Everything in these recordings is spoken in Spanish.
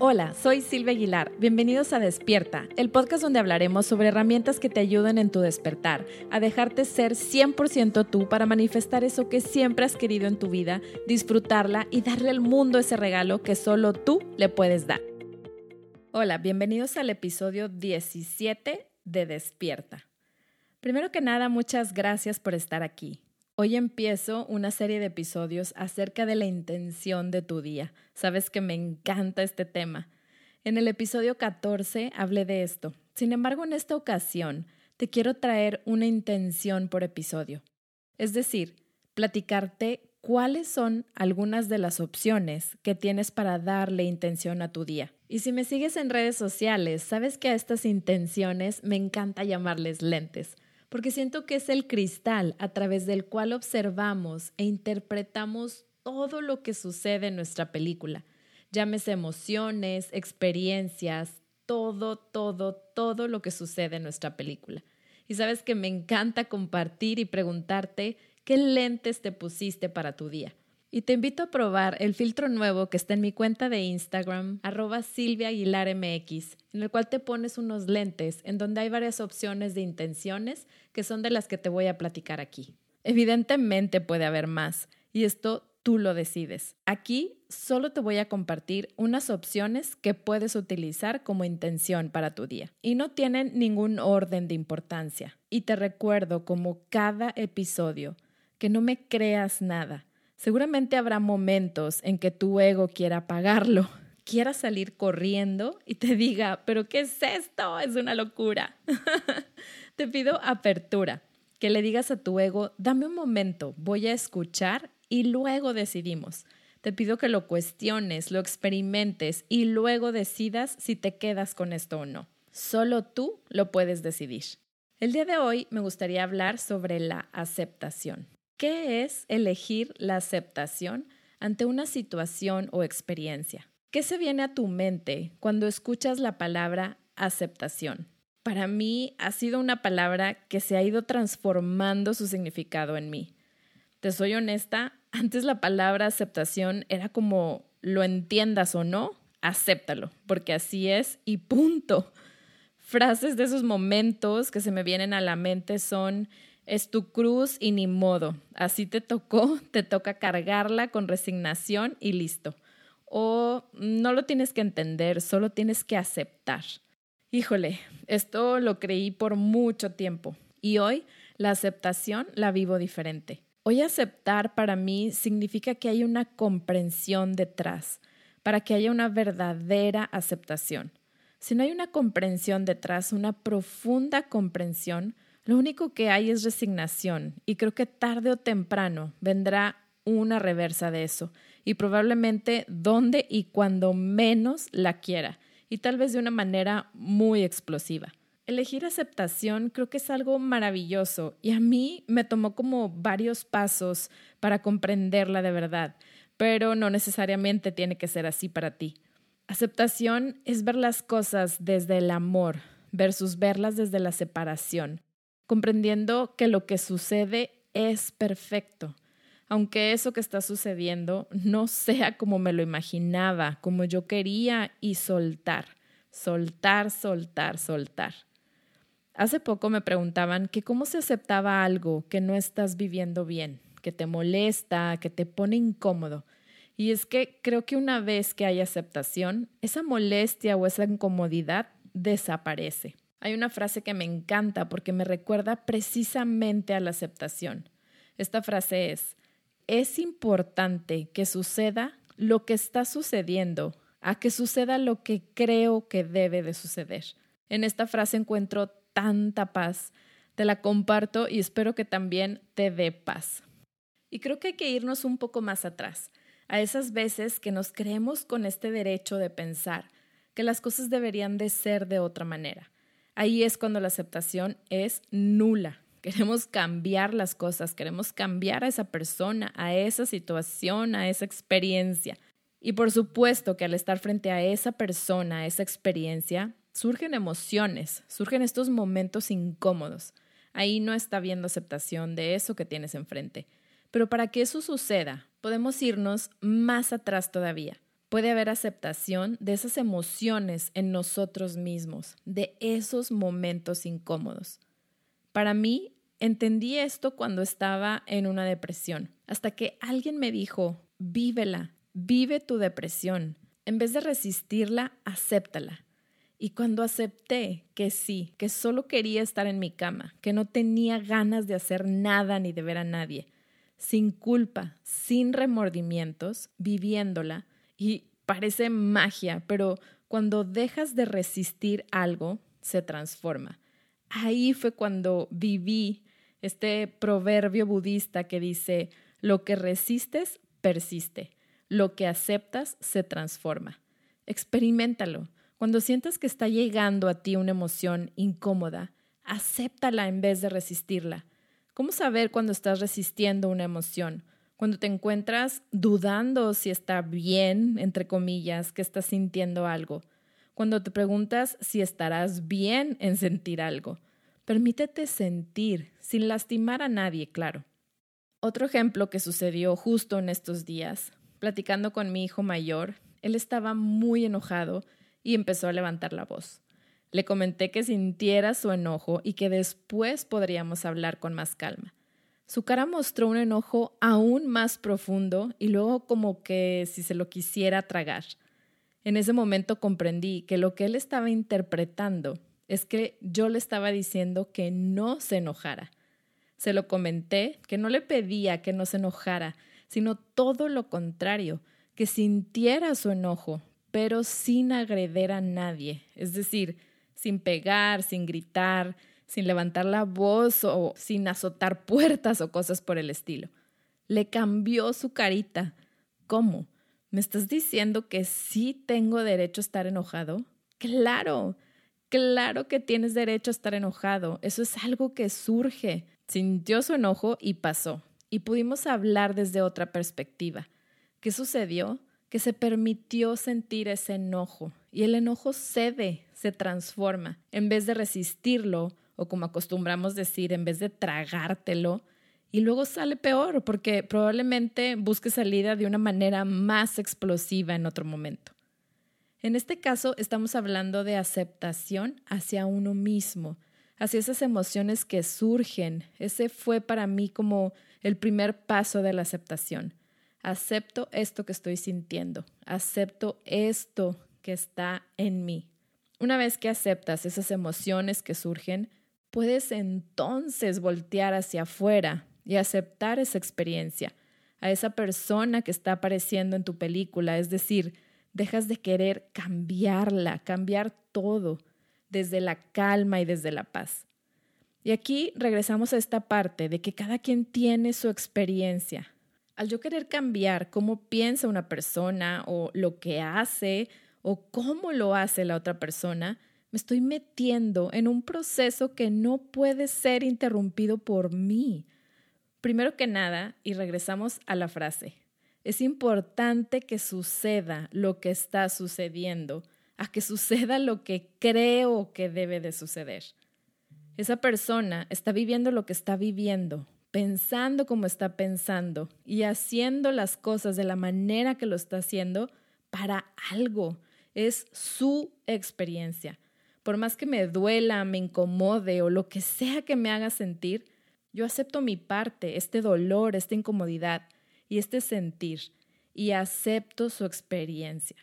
Hola, soy Silvia Aguilar. Bienvenidos a Despierta, el podcast donde hablaremos sobre herramientas que te ayuden en tu despertar, a dejarte ser 100% tú para manifestar eso que siempre has querido en tu vida, disfrutarla y darle al mundo ese regalo que solo tú le puedes dar. Hola, bienvenidos al episodio 17 de Despierta. Primero que nada, muchas gracias por estar aquí. Hoy empiezo una serie de episodios acerca de la intención de tu día. Sabes que me encanta este tema. En el episodio 14 hablé de esto. Sin embargo, en esta ocasión te quiero traer una intención por episodio. Es decir, platicarte cuáles son algunas de las opciones que tienes para darle intención a tu día. Y si me sigues en redes sociales, sabes que a estas intenciones me encanta llamarles lentes porque siento que es el cristal a través del cual observamos e interpretamos todo lo que sucede en nuestra película. Llámese emociones, experiencias, todo, todo, todo lo que sucede en nuestra película. Y sabes que me encanta compartir y preguntarte qué lentes te pusiste para tu día. Y te invito a probar el filtro nuevo que está en mi cuenta de Instagram, arroba Silvia Aguilar MX, en el cual te pones unos lentes en donde hay varias opciones de intenciones que son de las que te voy a platicar aquí. Evidentemente puede haber más, y esto tú lo decides. Aquí solo te voy a compartir unas opciones que puedes utilizar como intención para tu día y no tienen ningún orden de importancia. Y te recuerdo como cada episodio que no me creas nada Seguramente habrá momentos en que tu ego quiera apagarlo, quiera salir corriendo y te diga, pero ¿qué es esto? Es una locura. te pido apertura, que le digas a tu ego, dame un momento, voy a escuchar y luego decidimos. Te pido que lo cuestiones, lo experimentes y luego decidas si te quedas con esto o no. Solo tú lo puedes decidir. El día de hoy me gustaría hablar sobre la aceptación. ¿Qué es elegir la aceptación ante una situación o experiencia? ¿Qué se viene a tu mente cuando escuchas la palabra aceptación? Para mí ha sido una palabra que se ha ido transformando su significado en mí. Te soy honesta, antes la palabra aceptación era como lo entiendas o no, acéptalo, porque así es y punto. Frases de esos momentos que se me vienen a la mente son es tu cruz y ni modo. Así te tocó, te toca cargarla con resignación y listo. O no lo tienes que entender, solo tienes que aceptar. Híjole, esto lo creí por mucho tiempo y hoy la aceptación la vivo diferente. Hoy aceptar para mí significa que hay una comprensión detrás, para que haya una verdadera aceptación. Si no hay una comprensión detrás, una profunda comprensión, lo único que hay es resignación y creo que tarde o temprano vendrá una reversa de eso y probablemente donde y cuando menos la quiera y tal vez de una manera muy explosiva. Elegir aceptación creo que es algo maravilloso y a mí me tomó como varios pasos para comprenderla de verdad, pero no necesariamente tiene que ser así para ti. Aceptación es ver las cosas desde el amor versus verlas desde la separación comprendiendo que lo que sucede es perfecto, aunque eso que está sucediendo no sea como me lo imaginaba, como yo quería, y soltar, soltar, soltar, soltar. Hace poco me preguntaban que cómo se aceptaba algo que no estás viviendo bien, que te molesta, que te pone incómodo. Y es que creo que una vez que hay aceptación, esa molestia o esa incomodidad desaparece. Hay una frase que me encanta porque me recuerda precisamente a la aceptación. Esta frase es, es importante que suceda lo que está sucediendo a que suceda lo que creo que debe de suceder. En esta frase encuentro tanta paz. Te la comparto y espero que también te dé paz. Y creo que hay que irnos un poco más atrás, a esas veces que nos creemos con este derecho de pensar que las cosas deberían de ser de otra manera ahí es cuando la aceptación es nula. Queremos cambiar las cosas, queremos cambiar a esa persona, a esa situación, a esa experiencia. Y por supuesto que al estar frente a esa persona, a esa experiencia, surgen emociones, surgen estos momentos incómodos. Ahí no está viendo aceptación de eso que tienes enfrente. Pero para que eso suceda, podemos irnos más atrás todavía. Puede haber aceptación de esas emociones en nosotros mismos, de esos momentos incómodos. Para mí, entendí esto cuando estaba en una depresión, hasta que alguien me dijo, vívela, vive tu depresión. En vez de resistirla, acéptala. Y cuando acepté que sí, que solo quería estar en mi cama, que no tenía ganas de hacer nada ni de ver a nadie, sin culpa, sin remordimientos, viviéndola, y parece magia, pero cuando dejas de resistir algo, se transforma. Ahí fue cuando viví este proverbio budista que dice, lo que resistes, persiste, lo que aceptas, se transforma. Experimentalo. Cuando sientas que está llegando a ti una emoción incómoda, acéptala en vez de resistirla. ¿Cómo saber cuando estás resistiendo una emoción? Cuando te encuentras dudando si está bien, entre comillas, que estás sintiendo algo. Cuando te preguntas si estarás bien en sentir algo. Permítete sentir, sin lastimar a nadie, claro. Otro ejemplo que sucedió justo en estos días, platicando con mi hijo mayor, él estaba muy enojado y empezó a levantar la voz. Le comenté que sintiera su enojo y que después podríamos hablar con más calma. Su cara mostró un enojo aún más profundo y luego como que si se lo quisiera tragar. En ese momento comprendí que lo que él estaba interpretando es que yo le estaba diciendo que no se enojara. Se lo comenté, que no le pedía que no se enojara, sino todo lo contrario, que sintiera su enojo, pero sin agreder a nadie, es decir, sin pegar, sin gritar, sin levantar la voz o sin azotar puertas o cosas por el estilo. Le cambió su carita. ¿Cómo? ¿Me estás diciendo que sí tengo derecho a estar enojado? Claro, claro que tienes derecho a estar enojado. Eso es algo que surge. Sintió su enojo y pasó. Y pudimos hablar desde otra perspectiva. ¿Qué sucedió? Que se permitió sentir ese enojo y el enojo cede, se transforma. En vez de resistirlo, o como acostumbramos decir, en vez de tragártelo, y luego sale peor porque probablemente busque salida de una manera más explosiva en otro momento. En este caso estamos hablando de aceptación hacia uno mismo, hacia esas emociones que surgen. Ese fue para mí como el primer paso de la aceptación. Acepto esto que estoy sintiendo, acepto esto que está en mí. Una vez que aceptas esas emociones que surgen, puedes entonces voltear hacia afuera y aceptar esa experiencia, a esa persona que está apareciendo en tu película, es decir, dejas de querer cambiarla, cambiar todo, desde la calma y desde la paz. Y aquí regresamos a esta parte de que cada quien tiene su experiencia. Al yo querer cambiar cómo piensa una persona o lo que hace o cómo lo hace la otra persona, me estoy metiendo en un proceso que no puede ser interrumpido por mí. Primero que nada, y regresamos a la frase, es importante que suceda lo que está sucediendo, a que suceda lo que creo que debe de suceder. Esa persona está viviendo lo que está viviendo, pensando como está pensando y haciendo las cosas de la manera que lo está haciendo para algo, es su experiencia. Por más que me duela, me incomode o lo que sea que me haga sentir, yo acepto mi parte, este dolor, esta incomodidad y este sentir, y acepto su experiencia.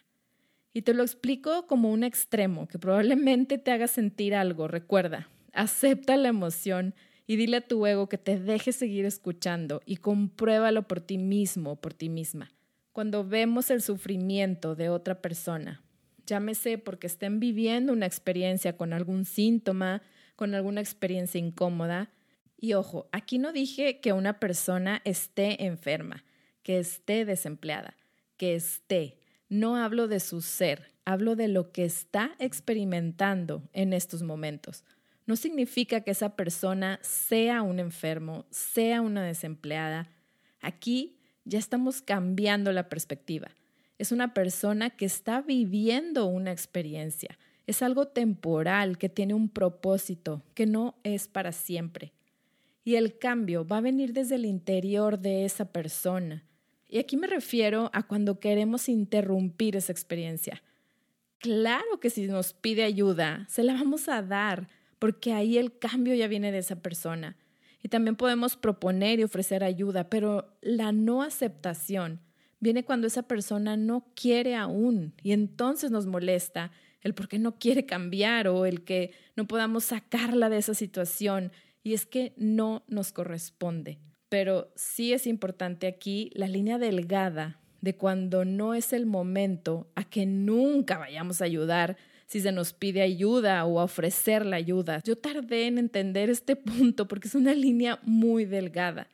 Y te lo explico como un extremo que probablemente te haga sentir algo. Recuerda, acepta la emoción y dile a tu ego que te deje seguir escuchando y compruébalo por ti mismo o por ti misma. Cuando vemos el sufrimiento de otra persona, llámese porque estén viviendo una experiencia con algún síntoma, con alguna experiencia incómoda. Y ojo, aquí no dije que una persona esté enferma, que esté desempleada, que esté. No hablo de su ser, hablo de lo que está experimentando en estos momentos. No significa que esa persona sea un enfermo, sea una desempleada. Aquí ya estamos cambiando la perspectiva es una persona que está viviendo una experiencia. Es algo temporal, que tiene un propósito, que no es para siempre. Y el cambio va a venir desde el interior de esa persona. Y aquí me refiero a cuando queremos interrumpir esa experiencia. Claro que si nos pide ayuda, se la vamos a dar, porque ahí el cambio ya viene de esa persona. Y también podemos proponer y ofrecer ayuda, pero la no aceptación viene cuando esa persona no quiere aún y entonces nos molesta el por qué no quiere cambiar o el que no podamos sacarla de esa situación y es que no nos corresponde. Pero sí es importante aquí la línea delgada de cuando no es el momento a que nunca vayamos a ayudar si se nos pide ayuda o a ofrecer la ayuda. Yo tardé en entender este punto porque es una línea muy delgada.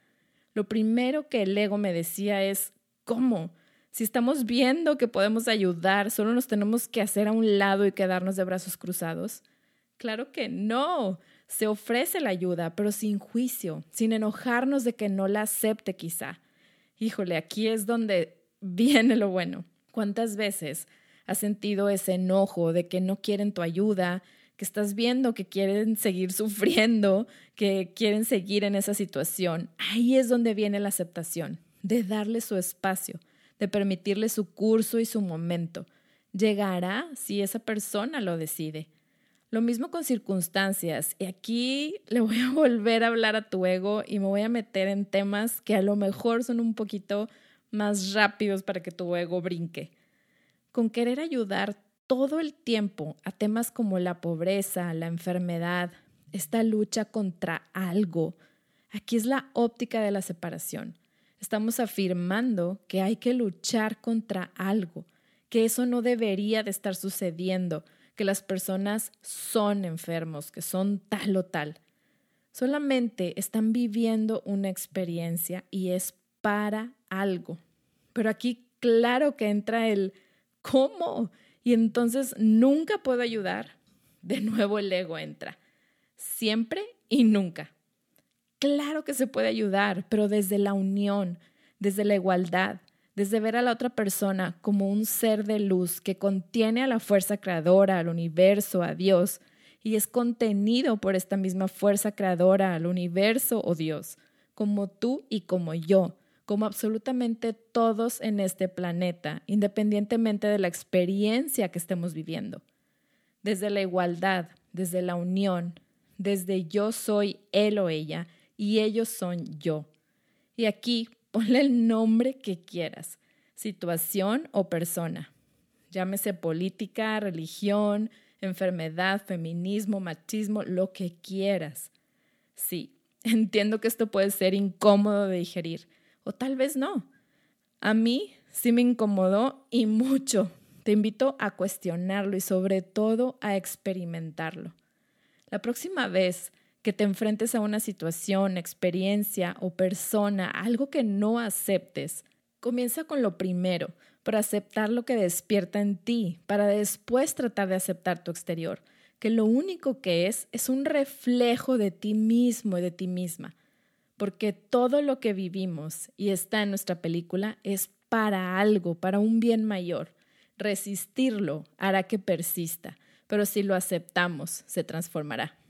Lo primero que el ego me decía es, ¿cómo? Si estamos viendo que podemos ayudar, solo nos tenemos que hacer a un lado y quedarnos de brazos cruzados. Claro que no. Se ofrece la ayuda, pero sin juicio, sin enojarnos de que no la acepte quizá. Híjole, aquí es donde viene lo bueno. ¿Cuántas veces has sentido ese enojo de que no quieren tu ayuda, que estás viendo que quieren seguir sufriendo, que quieren seguir en esa situación? Ahí es donde viene la aceptación, de darle su espacio, de permitirle su curso y su momento. Llegará si esa persona lo decide. Lo mismo con circunstancias. Y aquí le voy a volver a hablar a tu ego y me voy a meter en temas que a lo mejor son un poquito más rápidos para que tu ego brinque. Con querer ayudar todo el tiempo a temas como la pobreza, la enfermedad, esta lucha contra algo, aquí es la óptica de la separación. Estamos afirmando que hay que luchar contra algo, que eso no debería de estar sucediendo, que las personas son enfermos, que son tal o tal. Solamente están viviendo una experiencia y es para algo. Pero aquí claro que entra el ¿cómo? Y entonces nunca puedo ayudar. De nuevo el ego entra. Siempre y nunca. Claro que se puede ayudar, pero desde la unión, desde la igualdad, desde ver a la otra persona como un ser de luz que contiene a la fuerza creadora, al universo, a Dios, y es contenido por esta misma fuerza creadora, al universo o Dios, como tú y como yo, como absolutamente todos en este planeta, independientemente de la experiencia que estemos viviendo. Desde la igualdad, desde la unión, desde yo soy él o ella y ellos son yo. Y aquí Ponle el nombre que quieras, situación o persona. Llámese política, religión, enfermedad, feminismo, machismo, lo que quieras. Sí, entiendo que esto puede ser incómodo de digerir, o tal vez no. A mí sí me incomodó y mucho. Te invito a cuestionarlo y sobre todo a experimentarlo. La próxima vez que te enfrentes a una situación, experiencia o persona, algo que no aceptes, comienza con lo primero, para aceptar lo que despierta en ti, para después tratar de aceptar tu exterior, que lo único que es es un reflejo de ti mismo y de ti misma, porque todo lo que vivimos y está en nuestra película es para algo, para un bien mayor. Resistirlo hará que persista, pero si lo aceptamos, se transformará.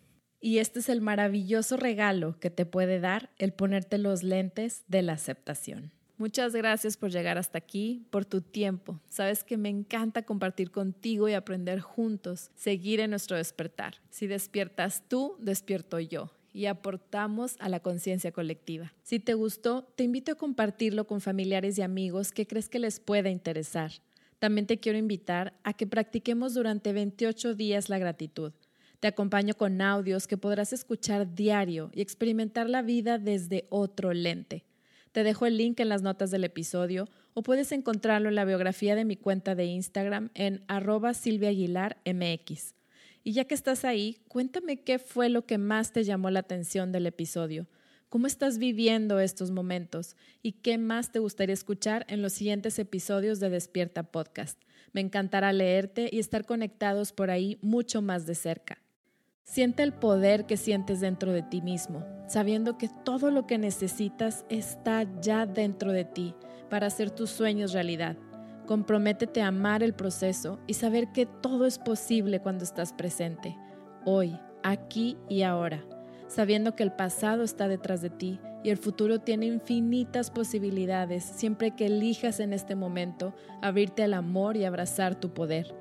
Y este es el maravilloso regalo que te puede dar el ponerte los lentes de la aceptación. Muchas gracias por llegar hasta aquí, por tu tiempo. Sabes que me encanta compartir contigo y aprender juntos, seguir en nuestro despertar. Si despiertas tú, despierto yo y aportamos a la conciencia colectiva. Si te gustó, te invito a compartirlo con familiares y amigos que crees que les pueda interesar. También te quiero invitar a que practiquemos durante 28 días la gratitud. Te acompaño con audios que podrás escuchar diario y experimentar la vida desde otro lente. Te dejo el link en las notas del episodio o puedes encontrarlo en la biografía de mi cuenta de Instagram en arroba silviaaguilarmx. Y ya que estás ahí, cuéntame qué fue lo que más te llamó la atención del episodio. ¿Cómo estás viviendo estos momentos? ¿Y qué más te gustaría escuchar en los siguientes episodios de Despierta Podcast? Me encantará leerte y estar conectados por ahí mucho más de cerca. Siente el poder que sientes dentro de ti mismo, sabiendo que todo lo que necesitas está ya dentro de ti para hacer tus sueños realidad. Comprométete a amar el proceso y saber que todo es posible cuando estás presente, hoy, aquí y ahora, sabiendo que el pasado está detrás de ti y el futuro tiene infinitas posibilidades siempre que elijas en este momento abrirte al amor y abrazar tu poder.